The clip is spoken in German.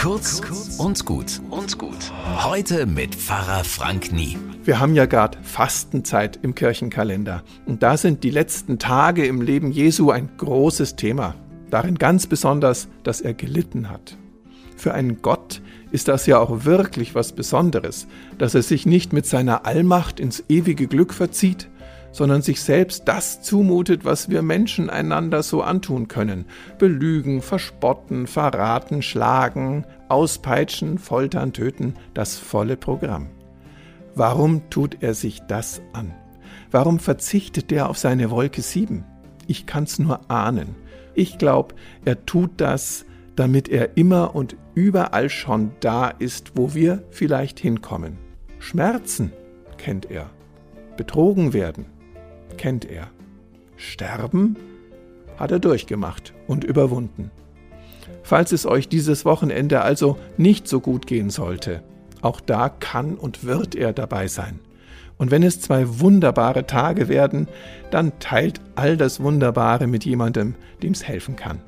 Kurz und gut und gut. Heute mit Pfarrer Frank Nie. Wir haben ja gerade Fastenzeit im Kirchenkalender und da sind die letzten Tage im Leben Jesu ein großes Thema. Darin ganz besonders, dass er gelitten hat. Für einen Gott ist das ja auch wirklich was Besonderes, dass er sich nicht mit seiner Allmacht ins ewige Glück verzieht, sondern sich selbst das zumutet, was wir Menschen einander so antun können. Belügen, verspotten, verraten, schlagen, auspeitschen, foltern, töten, das volle Programm. Warum tut er sich das an? Warum verzichtet er auf seine Wolke 7? Ich kann's nur ahnen. Ich glaube, er tut das, damit er immer und überall schon da ist, wo wir vielleicht hinkommen. Schmerzen kennt er. Betrogen werden kennt er. Sterben hat er durchgemacht und überwunden. Falls es euch dieses Wochenende also nicht so gut gehen sollte, auch da kann und wird er dabei sein. Und wenn es zwei wunderbare Tage werden, dann teilt all das Wunderbare mit jemandem, dem es helfen kann.